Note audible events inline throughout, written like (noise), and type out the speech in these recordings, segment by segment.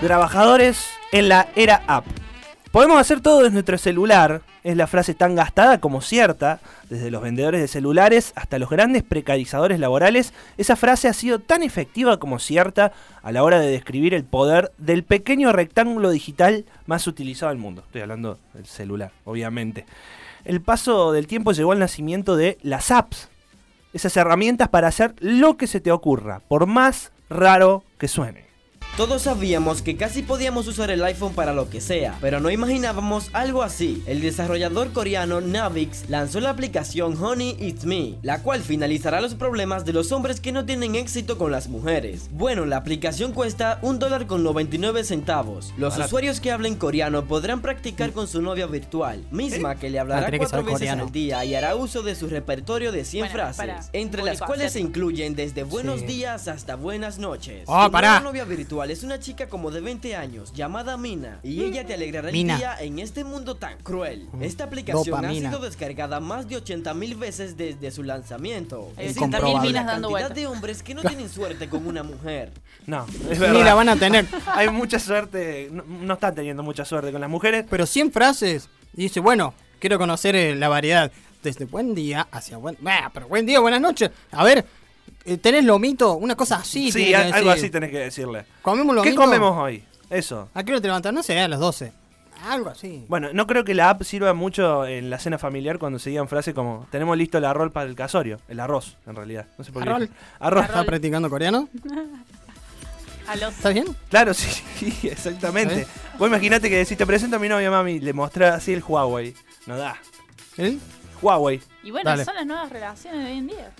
Trabajadores en la era app. Podemos hacer todo desde nuestro celular, es la frase tan gastada como cierta, desde los vendedores de celulares hasta los grandes precarizadores laborales, esa frase ha sido tan efectiva como cierta a la hora de describir el poder del pequeño rectángulo digital más utilizado del mundo. Estoy hablando del celular, obviamente. El paso del tiempo llegó al nacimiento de las apps, esas herramientas para hacer lo que se te ocurra, por más raro que suene. Todos sabíamos que casi podíamos usar el iPhone para lo que sea, pero no imaginábamos algo así. El desarrollador coreano Navix lanzó la aplicación Honey It's Me, la cual finalizará los problemas de los hombres que no tienen éxito con las mujeres. Bueno, la aplicación cuesta un dólar con 99 centavos. Los usuarios que hablen coreano podrán practicar con su novia virtual, misma que le hablará Ah, que cuatro veces coreano. al día y hará uso de su repertorio de 100 Bueno, frases, para, entre las cuales se incluyen desde buenos Sí. días hasta buenas noches. Oh, novia virtual es una chica como de 20 años llamada Mina y ella te alegrará el Mina. día en este mundo tan cruel. Esta aplicación Dopamina. ha sido descargada más de 80 mil veces desde su lanzamiento. Hay Es 80.000 increíble minas la dando cantidad vueltas. de hombres que no tienen suerte con una mujer. No, (laughs) es Ni la verdad. van a tener. (laughs) Hay mucha suerte, no, no están teniendo mucha suerte con las mujeres. Pero 100 frases. Y dice, bueno, quiero conocer eh, la variedad. Desde buen día hacia buen... Bah, pero buen día, buenas noches. A ver, eh, ¿tenés lomito? Una cosa así. Sí, a- algo así tenés que decirle. ¿Comemos ¿Qué comemos hoy? Eso. ¿A qué hora te levantas? No sé, a las 12. Algo así. Bueno, no creo que la app sirva mucho en la cena familiar cuando se digan frases como tenemos listo el arroz para el casorio. El arroz, en realidad. No sé por qué. Arroz. ¿Estás practicando coreano? ¿Estás bien? Claro, sí, (laughs) sí, exactamente. ¿Eh? Vos imaginate que decís, te presento a mi novia, mami, le mostrás así el Huawei. No da. ¿El? Huawei. Y bueno, Dale. son las nuevas relaciones de hoy en día.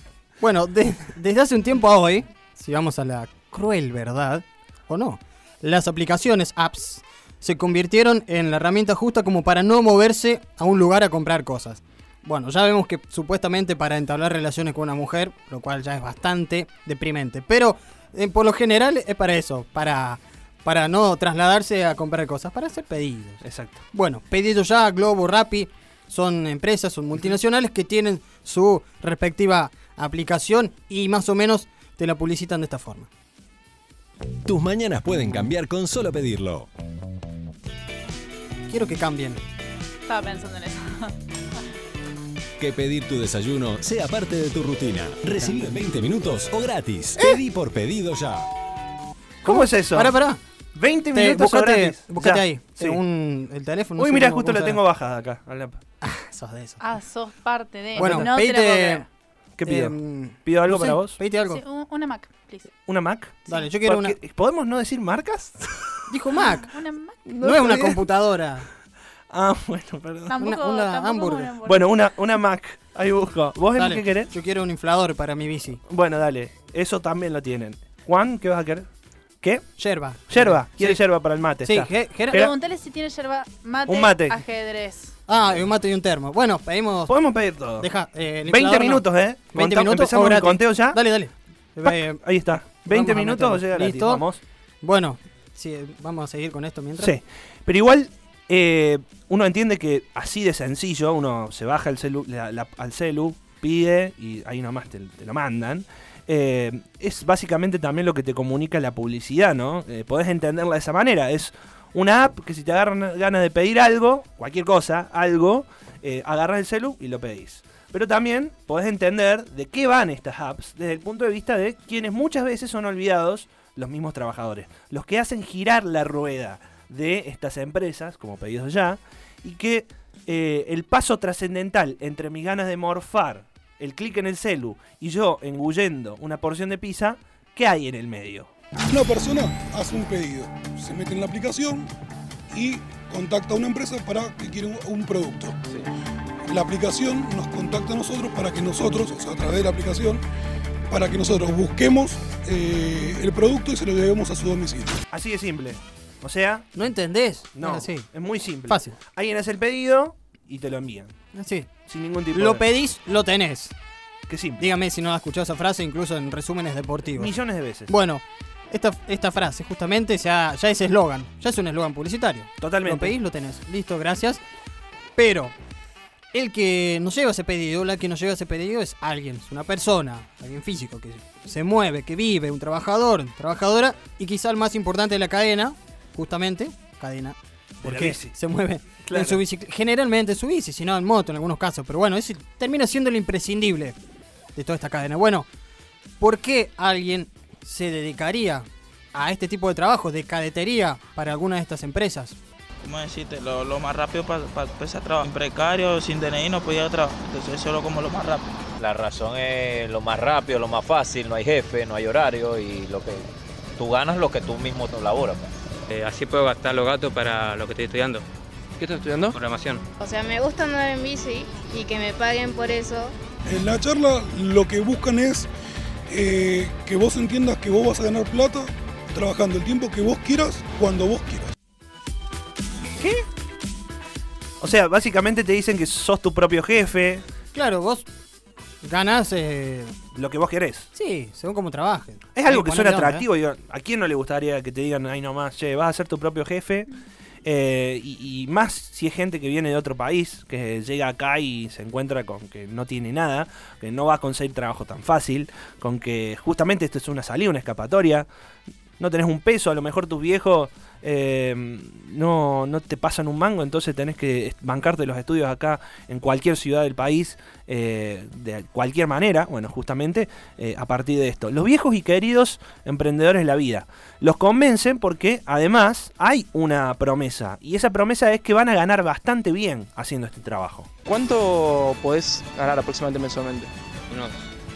Bueno, de- desde hace un tiempo a hoy, si vamos a la cruel verdad, o no, las aplicaciones, apps, se convirtieron en la herramienta justa como para no moverse a un lugar a comprar cosas. Bueno, ya vemos que supuestamente para entablar relaciones con una mujer, lo cual ya es bastante deprimente, pero eh, por lo general es para eso, para, para no trasladarse a comprar cosas, para hacer pedidos. Exacto. Bueno, Pedido Ya, Globo, Rappi, son empresas, son multinacionales que tienen su respectiva aplicación y más o menos te la publicitan de esta forma. Tus mañanas pueden cambiar con solo pedirlo. Quiero que cambien. Estaba pensando en eso. (laughs) Que pedir tu desayuno sea parte de tu rutina. Recibir en 20 minutos o gratis. Pedí por pedido ya. ¿Cómo es eso? Pará, pará. 20 Te, minutos o buscate, gratis. buscate Ya, ahí. sí. Un, el teléfono. no Uy, mira, justo la tengo bajada acá. (laughs) Ah, sos de eso. Ah, sos parte de. Bueno, no pedite. ¿Qué pido? em, ¿Pido algo no sé, para vos? Pedite algo. Sí, un- una Mac, please. ¿Una Mac? Dale, yo quiero una. ¿Podemos no decir marcas? (laughs) Dijo Mac. Una Mac. No, es una computadora. Ah, bueno, perdón. Tampoco, una tampoco hamburger. una Bueno, una, una Mac. Ahí busco. ¿Vos Dale, qué querés? Yo quiero un inflador para mi bici. Bueno, dale. Eso también lo tienen. Juan, ¿qué vas a querer? ¿Qué? Yerba. Yerba. ¿Quieres Sí. yerba para el mate? Sí, Está. Ge- Preguntale si tiene yerba mate, Un mate. ajedrez. Ah, y un mate y un termo. Bueno, pedimos. Podemos pedir todo. Deja, eh, el 20 inflador no. minutos, ¿eh? 20 Conta- minutos Empezamos el gratis. conteo ya. Dale, dale. Pac, Eh, Ahí está. 20 vamos a minutos o meterlo. llega gratis. Listo. Vamos. bueno, sí, vamos a seguir con esto mientras. Sí. Pero igual, eh, uno entiende que así de sencillo, uno se baja el celu, la- la- al celu, pide y ahí nomás te, te lo mandan. Eh, es básicamente también lo que te comunica la publicidad, ¿no? Eh, podés entenderla de esa manera. Es una app que si te agarran ganas de pedir algo, cualquier cosa, algo, eh, agarras el celu y lo pedís. Pero también podés entender de qué van estas apps desde el punto de vista de quienes muchas veces son olvidados los mismos trabajadores. Los que hacen girar la rueda de estas empresas, como pedidos ya, y que eh, el paso trascendental entre mis ganas de morfar, el clic en el celu y yo engullendo una porción de pizza, ¿qué hay en el medio? Una persona hace un pedido, se mete en la aplicación y contacta a una empresa para que quiera un, producto. La aplicación nos contacta a nosotros para que nosotros, o sea, a través de la aplicación, para que nosotros busquemos eh, el producto y se lo llevemos a su domicilio. Así de simple. O sea, ¿No entendés? no, Es así. es muy simple. Fácil. Alguien hace el pedido y te lo envían. Así. Sin ningún tipo Lo de... pedís, lo tenés. Qué simple. Dígame si no has escuchado esa frase, incluso en resúmenes deportivos. Millones de veces. Bueno, esta, esta frase justamente ya, ya es eslogan, ya es un eslogan publicitario. Totalmente. Lo pedís, lo tenés. Listo, gracias. Pero el que nos lleva ese pedido, la que nos lleva ese pedido es alguien, es una persona, alguien físico que se mueve, que vive, un trabajador, trabajadora y quizá el más importante de la cadena, justamente, cadena. Porque bici. se mueve Claro. en su bicicleta. Generalmente en su bici, si no en moto en algunos casos. Pero bueno, ese termina siendo lo imprescindible de toda esta cadena. Bueno, ¿por qué alguien se dedicaría a este tipo de trabajo de cadetería para alguna de estas empresas? ¿Cómo decirte? Lo, lo más rápido para empezar a trabajar. En precario, sin DNI no podía trabajar. Entonces eso es como lo más rápido. La razón es lo más rápido, lo más fácil, no hay jefe, no hay horario y lo que tú ganas lo que tú mismo te laboras. pues. Eh, así puedo gastar los gatos para lo que estoy estudiando. ¿Qué estás estudiando? Programación. O sea, me gusta andar en bici y que me paguen por eso. En la charla lo que buscan es eh, que vos entiendas que vos vas a ganar plata trabajando el tiempo que vos quieras, cuando vos quieras. O sea, básicamente te dicen que sos tu propio jefe, Claro, vos ganas, eh, lo que vos querés. sí, según cómo trabajes. Es algo que suena onda, atractivo. digo, ¿A quién no le gustaría que te digan ahí nomás, che, vas a ser tu propio jefe? Eh, y, y más si es gente que viene de otro país, que llega acá y se encuentra con que no tiene nada, que no va a conseguir trabajo tan fácil, con que justamente esto es una salida, una escapatoria. No tenés un peso, a lo mejor tus viejos eh, no, no te pasan un mango, entonces tenés que bancarte los estudios acá en cualquier ciudad del país, eh, de cualquier manera, bueno, justamente eh, a partir de esto. Los viejos y queridos emprendedores de la vida los convencen porque además hay una promesa, y esa promesa es que van a ganar bastante bien haciendo este trabajo. ¿Cuánto podés ganar aproximadamente mensualmente? Unos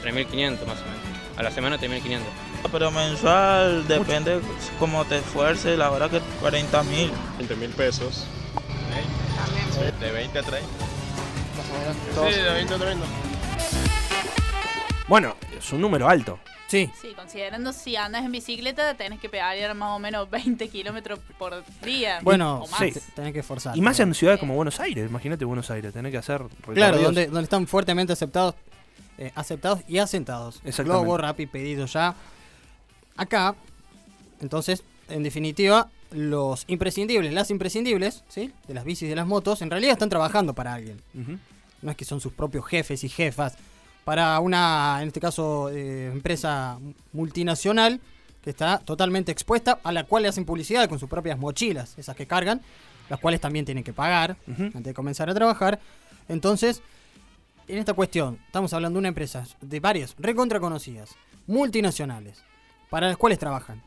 3.500 más o menos. A la semana 3.500. Pero mensual depende cómo te esfuerces. La verdad que 40 mil. 20 mil pesos. De 20 a 30. Más o menos. Sí, de 20 a 30. Bueno, es un número alto. Sí. Sí, considerando si andas en bicicleta, tenés que pedalear más o menos 20 kilómetros por día. Bueno, o más. sí, tenés que esforzar. Y más en ciudades como Buenos Aires, imagínate Buenos Aires, tenés que hacer Claro, donde, donde están fuertemente aceptados, eh, aceptados y asentados. Exactamente. Globo, Rappi, pedido ya. Acá, entonces, en definitiva, los imprescindibles, las imprescindibles, ¿sí? De las bicis y de las motos, en realidad están trabajando para alguien. No es que son sus propios jefes y jefas. Para una, en este caso, eh, empresa multinacional que está totalmente expuesta, a la cual le hacen publicidad con sus propias mochilas, esas que cargan, las cuales también tienen que pagar antes de comenzar a trabajar. Entonces, en esta cuestión, estamos hablando de una empresa de varias, recontra conocidas, multinacionales, para las cuales trabajan.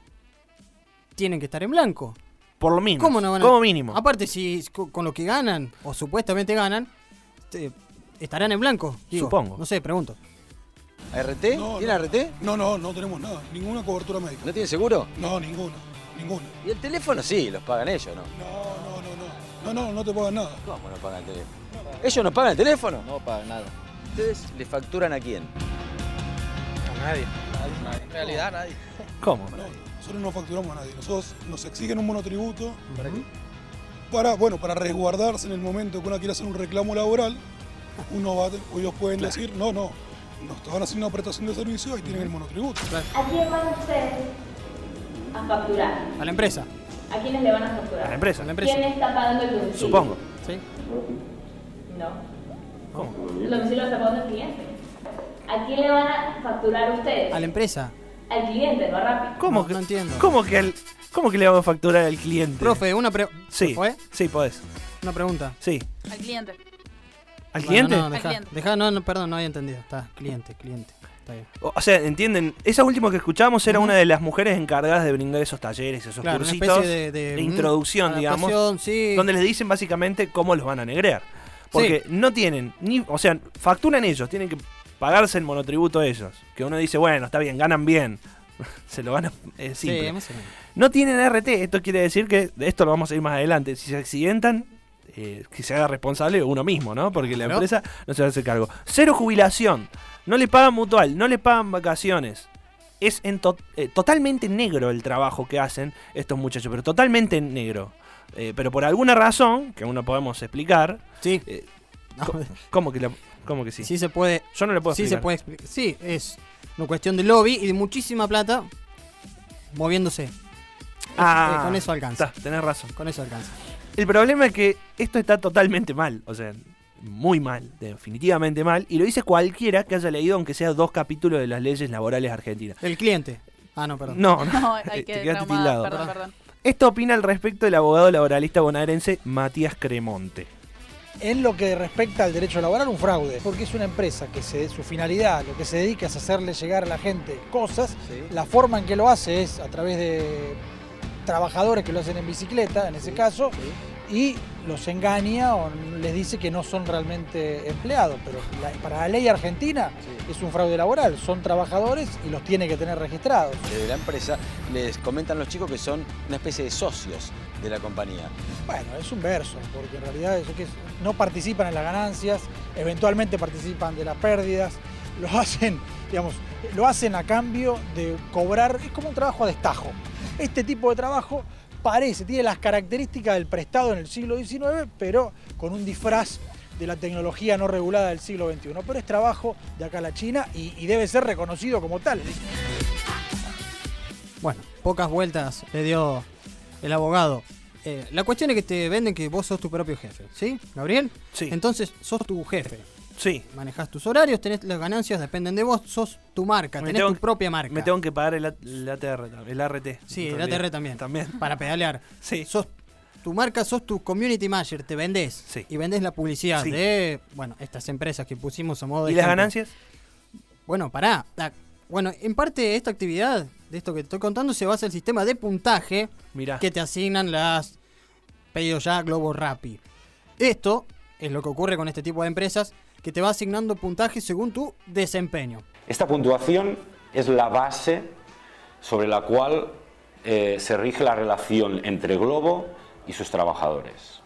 Tienen que estar en blanco. Por lo mínimo. ¿Cómo no van a- Como mínimo. Aparte, si co- con lo que ganan, o supuestamente ganan, este, estarán en blanco. digo. Supongo. No sé, pregunto. ¿RT? No, ¿Tiene no. RT? No, no, no tenemos nada, ninguna cobertura médica. ¿No tiene seguro? No, ninguna, ninguna. ¿Y el teléfono sí? ¿Los pagan ellos no? No, no, no, no. No, no, no te pagan nada. ¿Cómo no pagan el teléfono? ¿Ellos no pagan el teléfono? No pagan nada. ¿Ustedes le facturan a quién? A nadie. En realidad nadie. ¿Cómo? No, nosotros no facturamos a nadie. Nosotros nos exigen un monotributo para, bueno, para resguardarse en el momento que uno quiere hacer un reclamo laboral. Uno va, ellos pueden decir, no, no, nos estaban haciendo una prestación de servicio, ahí tienen el monotributo. ¿A quién van ustedes a facturar? A la empresa. ¿A quiénes le van a facturar? A la empresa. A la empresa. ¿Quién está pagando el domicilio? Supongo. ¿Sí? No. ¿Cómo? El domicilio lo está pagando el cliente. ¿A quién le van a facturar ustedes? A la empresa. Al cliente, no a Rappi. ¿Cómo, No, que, no entiendo. ¿cómo, que ¿Cómo que le vamos a facturar al cliente? Profe, una, pre- Sí, ¿Se fue? sí, podés. una pregunta. Sí. Al cliente. ¿Al Bueno, cliente? No, cliente. deja- no, no, perdón, no había entendido. Está, cliente, cliente. Está bien. O o sea, ¿entienden? Esa última que escuchamos era una de las mujeres encargadas de brindar esos talleres, esos Claro, una cursitos especie de, de- de introducción, digamos, sí. donde les dicen básicamente cómo los van a negrear. Porque no tienen, ni, o sea, facturan ellos, tienen que pagarse el monotributo ellos. Que uno dice, bueno, está bien, ganan bien. (laughs) Se lo van a... Es Sí, simple. más o menos. No tienen RT, esto quiere decir que, de esto lo vamos a ir más adelante, si se accidentan, eh, que se haga responsable uno mismo, ¿no? Porque la empresa no se va a hacer cargo. Cero jubilación, no le pagan mutual, no le pagan vacaciones. Es en to- eh, totalmente negro el trabajo que hacen estos muchachos, pero totalmente negro. Eh, pero por alguna razón, que aún no podemos explicar, Sí. eh, No, ¿cómo, que la- cómo que sí? sí se puede. Yo no le puedo Sí explicar. se puede explicar. Sí, es una cuestión de lobby y de muchísima plata moviéndose. Ah, Eh, con eso alcanza. está, tenés razón. Con eso alcanza. El problema es que esto está totalmente mal, o sea, muy mal, definitivamente mal, y lo dice cualquiera que haya leído aunque sea dos capítulos de las leyes laborales argentinas. El cliente. Ah, no, perdón. No, no, (laughs) No, hay te que quedaste traumada, tildado. Perdón, perdón. Esto opina al respecto el abogado laboralista bonaerense Matías Cremonte. En lo que respecta al derecho laboral, un fraude, porque es una empresa que se, su finalidad, lo que se dedica es hacerle llegar a la gente cosas, la forma en que lo hace es a través de trabajadores que lo hacen en bicicleta, en ese caso, y los engaña o les dice que no son realmente empleados, pero la- para la ley argentina es un fraude laboral, son trabajadores y los tiene que tener registrados. Desde la empresa les comentan los chicos que son una especie de socios de la compañía. Bueno, es un verso, porque en realidad eso que es- no participan en las ganancias, eventualmente participan de las pérdidas, (laughs) lo hacen, digamos, lo hacen a cambio de cobrar, es como un trabajo a destajo. Este tipo de trabajo parece, tiene las características del prestado en el siglo XIX, pero con un disfraz de la tecnología no regulada del siglo XXI. Pero es trabajo de acá a la China y, y debe ser reconocido como tal. Bueno, pocas vueltas le dio el abogado. Eh, la cuestión es que te venden que vos sos tu propio jefe, ¿sí, Gabriel? Sí. Entonces, sos tu jefe. Sí. Manejas tus horarios, tenés las ganancias, dependen de vos, sos tu marca, Me tenés tu que- propia marca. Me tengo que pagar el, el ATR, el ART. Sí, el ATR también. También. Para pedalear. (laughs) Sí. Sos tu marca, sos tu community manager, te vendés. Sí. Y vendés la publicidad Sí. de, bueno, estas empresas que pusimos a modo de ¿Y las ganancias? Bueno, pará. La- bueno, en parte esta actividad, de esto que te estoy contando, se basa en el sistema de puntaje Mirá. que te asignan las pedidos ya Globo Rappi. Esto es lo que ocurre con este tipo de empresas que te va asignando puntaje según tu desempeño. Esta puntuación es la base sobre la cual eh, se rige la relación entre Globo y sus trabajadores.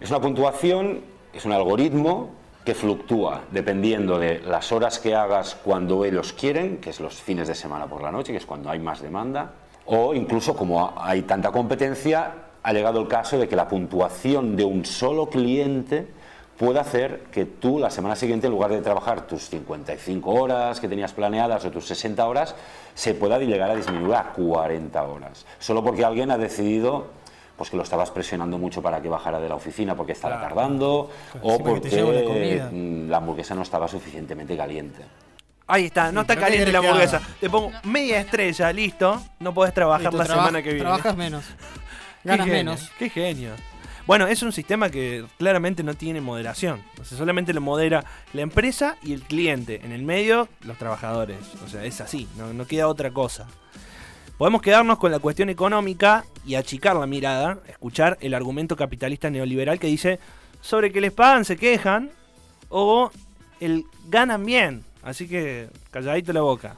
Es una puntuación, es un algoritmo que fluctúa dependiendo de las horas que hagas cuando ellos quieren, que es los fines de semana por la noche, que es cuando hay más demanda, o incluso como hay tanta competencia, ha llegado el caso de que la puntuación de un solo cliente puede hacer que tú la semana siguiente, en lugar de trabajar tus 55 horas que tenías planeadas o tus 60 horas, se pueda llegar a disminuir a 40 horas. Solo porque alguien ha decidido pues que lo estabas presionando mucho para que bajara de la oficina porque estaba tardando o Sí, porque te la mm, la hamburguesa no estaba suficientemente caliente. Ahí está, no está ¿qué caliente la hamburguesa. Te pongo media estrella, listo. No podés trabajar la traba- semana que viene. Trabajas menos. (laughs) Qué Ganas genio, menos. Qué genio. Bueno, es un sistema que claramente no tiene moderación. O sea, solamente lo modera la empresa y el cliente. En el medio, los trabajadores. O sea, es así, no, queda otra cosa. Podemos quedarnos con la cuestión económica y achicar la mirada, escuchar el argumento capitalista neoliberal que dice sobre que les pagan se quejan o el ganan bien. Así que calladito la boca.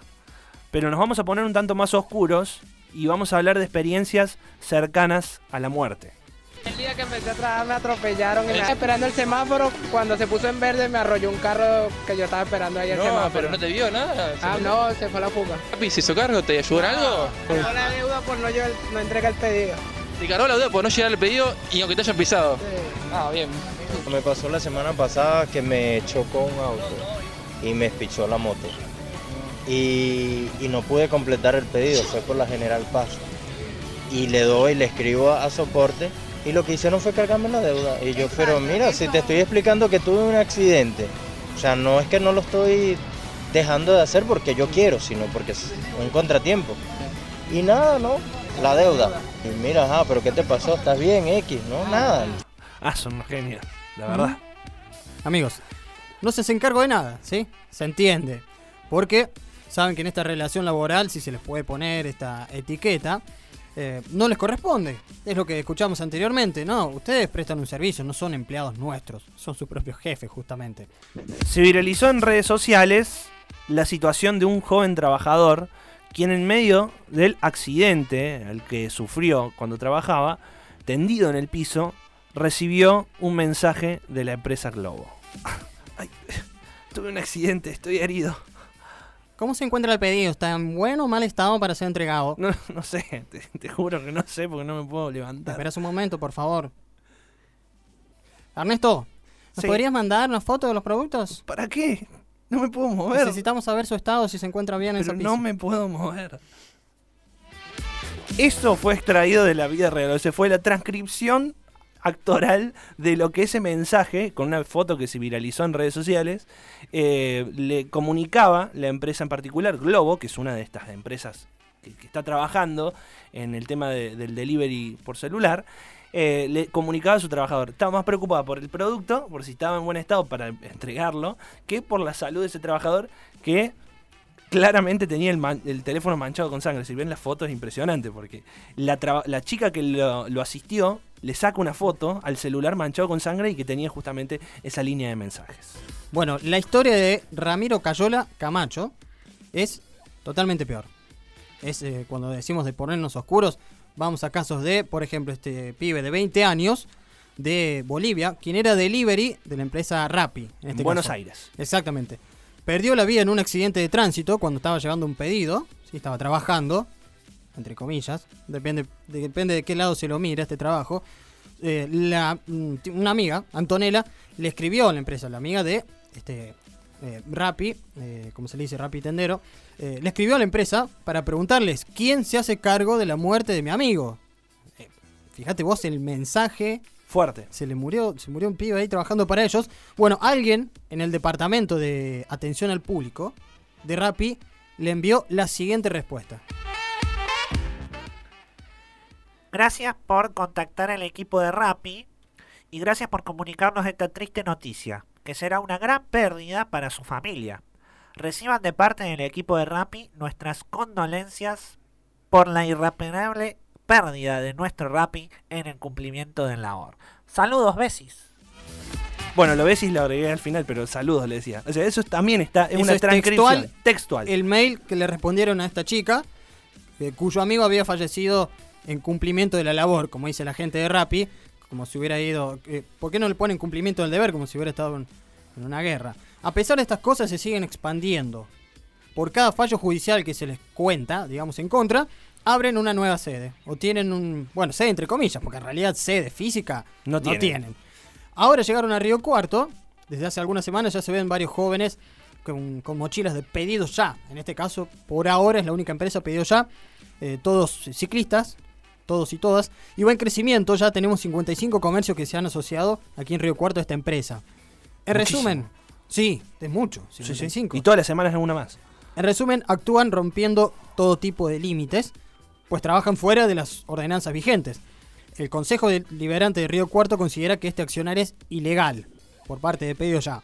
Pero nos vamos a poner un tanto más oscuros y vamos a hablar de experiencias cercanas a la muerte. El día que empecé a trabajar me atropellaron. en la- Esperando el semáforo, cuando se puso en verde me arrolló un carro que yo estaba esperando ahí el No, semáforo. pero no te vio nada. Ah, no, se fue a la fuga. Papi, ¿se hizo cargo? ¿Te ayudó en algo? Pagó la deuda por no, llevar- no entregar el pedido. Te cargó la deuda por no llegar al pedido y aunque te hayan pisado. Ah, bien. Me pasó la semana pasada que me chocó un auto y me espichó la moto. Y, y no pude completar el pedido, fue por la General Paz. Y le doy, le escribo a, a soporte y lo que hicieron fue cargarme la deuda. Y yo, pero mira, si te estoy explicando que tuve un accidente, o sea, no es que no lo estoy dejando de hacer porque yo quiero, sino porque es un contratiempo. Y nada, ¿no? La deuda. Y mira, ajá, pero ¿qué te pasó? ¿Estás bien, X? No, nada. Ah, son unos genios, la verdad. Amigos, no se hace encargo de nada, ¿sí? Se entiende. Porque saben que en esta relación laboral, si se les puede poner esta etiqueta, eh, no les corresponde. Es lo que escuchamos anteriormente, ¿no? Ustedes prestan un servicio, no son empleados nuestros, son sus propios jefes, justamente. Se viralizó en redes sociales la situación de un joven trabajador quien en medio del accidente al que sufrió cuando trabajaba, tendido en el piso, recibió un mensaje de la empresa Globo. (laughs) Tuve un accidente, estoy herido. ¿Cómo se encuentra el pedido? ¿Está en buen o mal estado para ser entregado? No, (laughs) no sé, te, te juro que no sé porque no me puedo levantar. Esperas un momento, por favor. Ernesto, ¿nos Sí. podrías mandar una foto de los productos? ¿Para qué? No me puedo mover. Necesitamos saber su estado, si se encuentra bien en Pero ese no piso. me puedo mover. Eso fue extraído de la vida real. O sea, fue la transcripción actoral de lo que ese mensaje, con una foto que se viralizó en redes sociales, eh, le comunicaba la empresa en particular, Globo, que es una de estas empresas que, está trabajando en el tema de- del delivery por celular, eh, le comunicaba a su trabajador. Estaba más preocupada por el producto, por si estaba en buen estado para entregarlo, que por la salud de ese trabajador que claramente tenía el, man- el teléfono manchado con sangre. Si ven la foto es impresionante porque la, chica que lo, lo asistió le saca una foto al celular manchado con sangre y que tenía justamente esa línea de mensajes. Bueno, la historia de Ramiro Cayola Camacho es totalmente peor. Es eh, cuando decimos de ponernos oscuros, vamos a casos de, por ejemplo, este pibe de 20 años de Bolivia, quien era delivery de la empresa Rappi. En este Buenos caso. Aires. Exactamente. Perdió la vida en un accidente de tránsito cuando estaba llevando un pedido, estaba trabajando, entre comillas, depende, de- depende de qué lado se lo mira este trabajo. Eh, la, mm, una amiga, Antonella, le escribió a la empresa, la amiga de este, eh, Rappi, eh, como se le dice, Rappi Tendero, eh, le escribió a la empresa para preguntarles quién se hace cargo de la muerte de mi amigo. Fíjate vos el mensaje. Fuerte. Se le murió, se murió un pibe ahí trabajando para ellos. Bueno, alguien en el departamento de atención al público de Rappi le envió la siguiente respuesta. Gracias por contactar al equipo de Rappi y gracias por comunicarnos esta triste noticia, que será una gran pérdida para su familia. Reciban de parte del equipo de Rappi nuestras condolencias por la irreparable pérdida de nuestro Rappi en el cumplimiento del labor. Saludos, besis. Bueno, lo y lo agregué al final, pero saludos le decía. O sea, eso también está, es Eso una es transcripción textual. textual. El mail que le respondieron a esta chica, eh, cuyo amigo había fallecido en cumplimiento de la labor, como dice la gente de Rappi, como si hubiera ido... eh, ¿Por qué no le ponen cumplimiento del deber como si hubiera estado en, en una guerra? A pesar de estas cosas se siguen expandiendo. Por cada fallo judicial que se les cuenta, digamos, en contra, abren una nueva sede. O tienen un... Bueno, sede entre comillas, porque en realidad sede física No no tienen. tienen. Ahora llegaron a Río Cuarto. Desde hace algunas semanas ya se ven varios jóvenes con, con mochilas de pedidos ya. En este caso, por ahora es la única empresa pedido ya. Eh, todos ciclistas, todos y todas. Y va en crecimiento. Ya tenemos 55 comercios que se han asociado aquí en Río Cuarto a esta empresa. En Muchísimo. resumen, sí, es mucho. Sí, sí. 55. Y todas las semanas alguna más. En resumen, actúan rompiendo todo tipo de límites, pues trabajan fuera de las ordenanzas vigentes. El Consejo Deliberante de Río Cuarto considera que este accionar es ilegal por parte de Pedido Ya.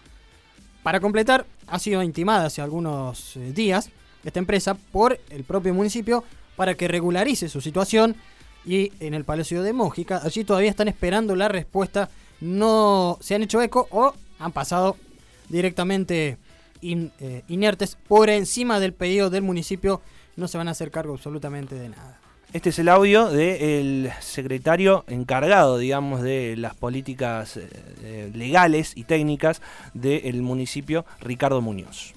Para completar, ha sido intimada hace algunos eh, días esta empresa por el propio municipio para que regularice su situación y en el Palacio de Mójica, allí todavía están esperando la respuesta, no se han hecho eco o han pasado directamente eh, inertes por encima del pedido del municipio, no se van a hacer cargo absolutamente de nada. Este es el audio del secretario encargado, digamos, de las políticas eh, eh, legales y técnicas del municipio, Ricardo Muñoz.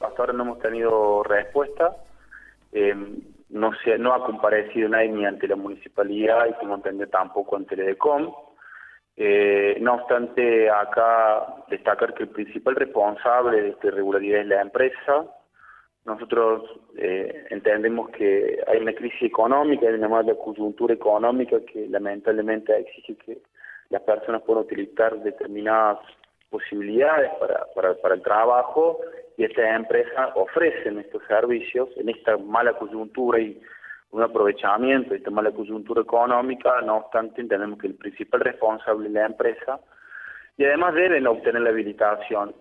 Hasta ahora no hemos tenido respuesta. Eh, no, se, no ha comparecido nadie ni ante la municipalidad y como entender tampoco ante el EDECOM. Eh, no obstante, acá destacar que el principal responsable de esta irregularidad es la empresa. Nosotros eh, entendemos que hay una crisis económica, hay una mala coyuntura económica que lamentablemente exige que las personas puedan utilizar determinadas posibilidades para, para, para el trabajo y estas empresas ofrecen estos servicios en esta mala coyuntura y un aprovechamiento de esta mala coyuntura económica, no obstante entendemos que el principal responsable es la empresa y además deben obtener la habilitación.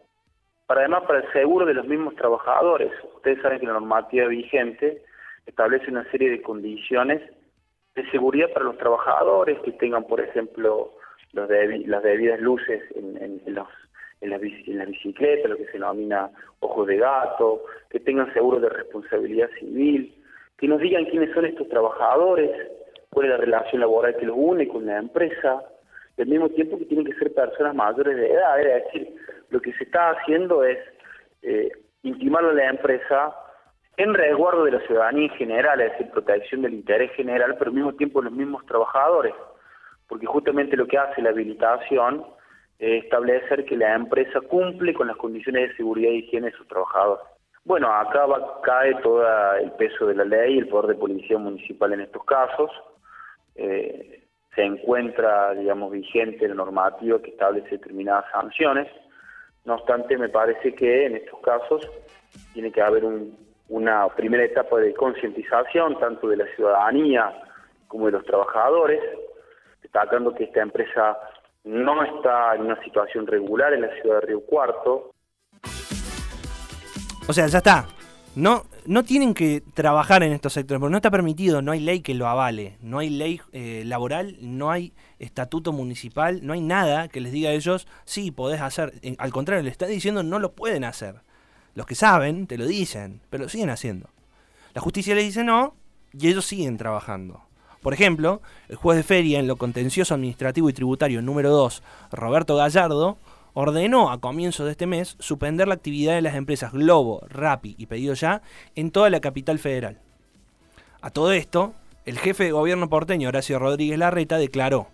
Para además para el seguro de los mismos trabajadores. Ustedes saben que la normativa vigente establece una serie de condiciones de seguridad para los trabajadores que tengan, por ejemplo, las debidas luces en, en- en las bicicletas, lo que se denomina ojos de gato, que tengan seguro de responsabilidad civil, que nos digan quiénes son estos trabajadores, cuál es la relación laboral que los une con la empresa, y al mismo tiempo que tienen que ser personas mayores de edad, es decir, lo que se está haciendo es eh, intimarle a la empresa en resguardo de la ciudadanía en general, es decir, protección del interés general, pero al mismo tiempo los mismos trabajadores, porque justamente lo que hace la habilitación es establecer que la empresa cumple con las condiciones de seguridad y higiene de sus trabajadores. Bueno, acá va, cae todo el peso de la ley el poder de policía municipal en estos casos. Eh, se encuentra, digamos, vigente la normativa que establece determinadas sanciones. No obstante, me parece que en estos casos tiene que haber un, una primera etapa de concientización tanto de la ciudadanía como de los trabajadores, destacando que esta empresa no está en una situación regular en la ciudad de Río Cuarto. O sea, ya está. No, no tienen que trabajar en estos sectores, porque no está permitido, no hay ley que lo avale, no hay ley eh, laboral, no hay estatuto municipal, no hay nada que les diga a ellos, sí, podés hacer. Eh, al contrario, le están diciendo no lo pueden hacer. Los que saben te lo dicen, pero lo siguen haciendo. La justicia les dice no y ellos siguen trabajando. Por ejemplo, el juez de feria en lo contencioso administrativo y tributario número 2, Roberto Gallardo, ordenó a comienzos de este mes suspender la actividad de las empresas Globo, Rappi y Pedido Ya en toda la capital federal. A todo esto, el jefe de gobierno porteño Horacio Rodríguez Larreta declaró,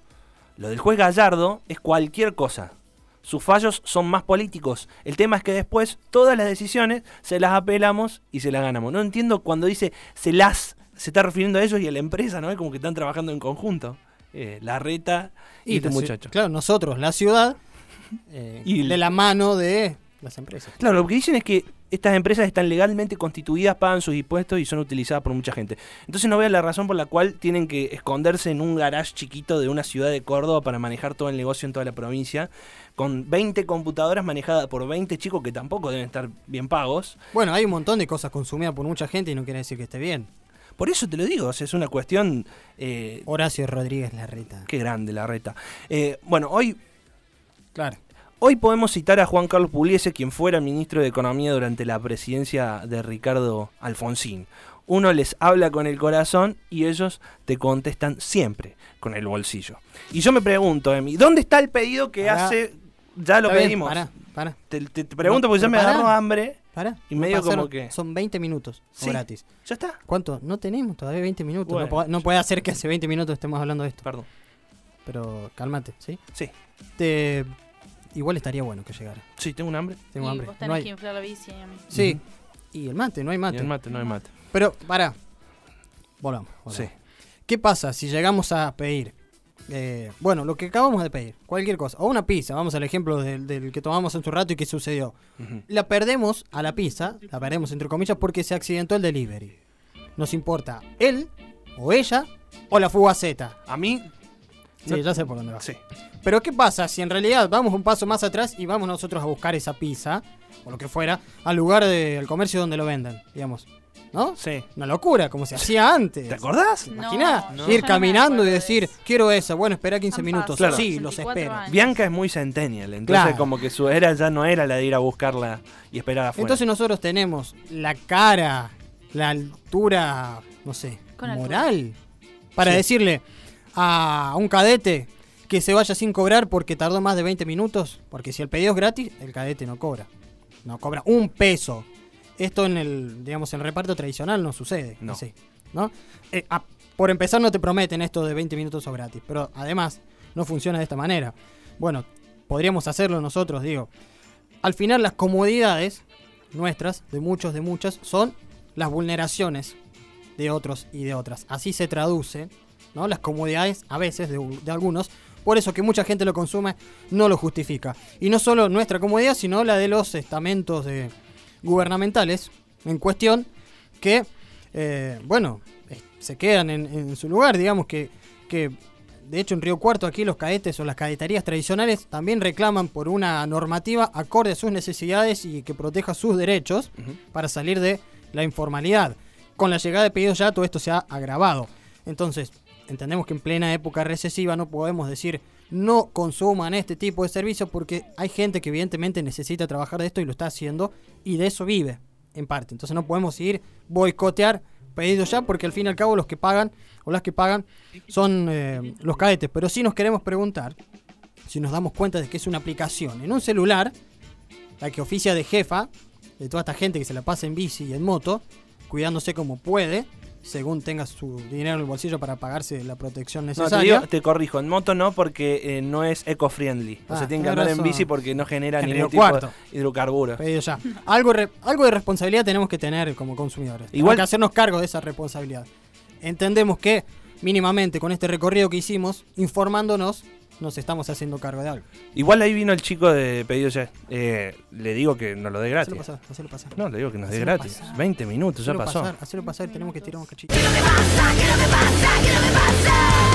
lo del juez Gallardo es cualquier cosa. Sus fallos son más políticos. El tema es que después todas las decisiones se las apelamos y se las ganamos. No entiendo cuando dice se las, se está refiriendo a ellos y a la empresa, ¿no? Es como que están trabajando en conjunto. Eh, Larreta y, Y este la muchacho. Claro, nosotros, la ciudad, eh, (laughs) Y de la mano de las empresas. Claro, lo que dicen es que estas empresas están legalmente constituidas, pagan sus impuestos y son utilizadas por mucha gente. Entonces no veo la razón por la cual tienen que esconderse en un garage chiquito de una ciudad de Córdoba para manejar todo el negocio en toda la provincia, con 20 computadoras manejadas por 20 chicos que tampoco deben estar bien pagos. Bueno, hay un montón de cosas consumidas por mucha gente y no quiere decir que esté bien. Por eso te lo digo, o sea, es una cuestión... eh, Horacio Rodríguez Larreta. Qué grande la reta. Eh, bueno, hoy... Claro. Hoy podemos citar a Juan Carlos Pugliese, quien fuera ministro de Economía durante la presidencia de Ricardo Alfonsín. Uno les habla con el corazón y ellos te contestan siempre con el bolsillo. Y yo me pregunto, Emi, ¿dónde está el pedido que hace... Ya lo Está bien, pedimos. pará, pará. Te, te- te pregunto No, porque ya me pará. agarró hambre. Pará. Y medio como que... Son 20 minutos Sí, gratis. Ya está. ¿Cuánto? No tenemos todavía 20 minutos. Bueno. no, puede, no puede hacer que hace 20 minutos estemos hablando de esto. Perdón. Pero cálmate, ¿sí? Sí. Te... Igual estaría bueno que llegara. Sí, tengo un hambre. Tengo y hambre. vos tenés No hay- que inflar la bici, a mí. Sí. Y el mate, no hay mate. Y el mate, no hay mate. Pero, pará. Volvamos. volvamos. Sí. ¿Qué pasa si llegamos a pedir? eh, bueno, lo que acabamos de pedir, cualquier cosa. O una pizza, vamos al ejemplo del, del que tomamos en su rato y que sucedió. La perdemos a la pizza, la perdemos entre comillas porque se accidentó el delivery. Nos importa él, o ella, o la fugaceta. A mí... Sí, ya sé por dónde va. Sí. Pero ¿qué pasa si en realidad vamos un paso más atrás y vamos nosotros a buscar esa pizza, o lo que fuera, al lugar del comercio donde lo venden, digamos? ¿No? Sí. Una locura, como se hacía antes. ¿Te acordás? Imaginá No, ir no. Yo no caminando y decir, quiero esa, bueno, espera 15 Han minutos. pasado Sí, los 64 espero. años. Bianca es muy centennial, entonces Claro. como que su era ya no era la de ir a buscarla y esperar afuera. Entonces nosotros tenemos la cara, la altura, no sé, Con altura. moral, para Sí. decirle a un cadete que se vaya sin cobrar porque tardó más de 20 minutos, porque si el pedido es gratis, el cadete no cobra. No cobra un peso. Esto en el, digamos, en el reparto tradicional no sucede. No. así, ¿no? Eh, por empezar no te prometen esto de 20 minutos o gratis, pero además no funciona de esta manera. Bueno, podríamos hacerlo nosotros, digo. Al final las comodidades nuestras, de muchos, de muchas, son las vulneraciones de otros y de otras. Así se traduce, ¿no? Las comodidades, a veces, de, de algunos. Por eso que mucha gente lo consume, no lo justifica. Y no solo nuestra comodidad, sino la de los estamentos de- gubernamentales en cuestión, que, eh, bueno, eh, se quedan en, en su lugar, digamos que, que de hecho, en Río Cuarto, aquí los cadetes o las cadeterías tradicionales también reclaman por una normativa acorde a sus necesidades y que proteja sus derechos para salir de la informalidad. Con la llegada de pedidos ya todo esto se ha agravado. Entonces, entendemos que en plena época recesiva no podemos decir no consuman este tipo de servicios porque hay gente que evidentemente necesita trabajar de esto y lo está haciendo y de eso vive, en parte. Entonces no podemos ir boicotear pedidos ya porque al fin y al cabo los que pagan o las que pagan son eh, los cadetes. Pero sí nos queremos preguntar si nos damos cuenta de que es una aplicación en un celular, la que oficia de jefa de toda esta gente que se la pasa en bici y en moto, cuidándose como puede, según tenga su dinero en el bolsillo para pagarse la protección No, te, necesaria. digo- te corrijo, en moto no porque eh, no es eco-friendly. o Ah, sea, tienen que andar en bici porque no genera En ningún tipo Cuarto. de hidrocarburos. Ya. Algo, algo de responsabilidad tenemos que tener como consumidores. Igual Igual- que hacernos cargo de esa responsabilidad. Entendemos que mínimamente con este recorrido que hicimos, informándonos, nos estamos haciendo cargo de algo. Igual ahí vino el chico de pedido ya. Eh, le digo que nos lo dé gratis. Hacelo pasar, hacelo pasar. No, le digo que nos dé gratis. pasar. 20 minutos, ya Hacelo pasó. pasar, hacelo pasar, tenemos que tirar un cachito. pasa? ¿Qué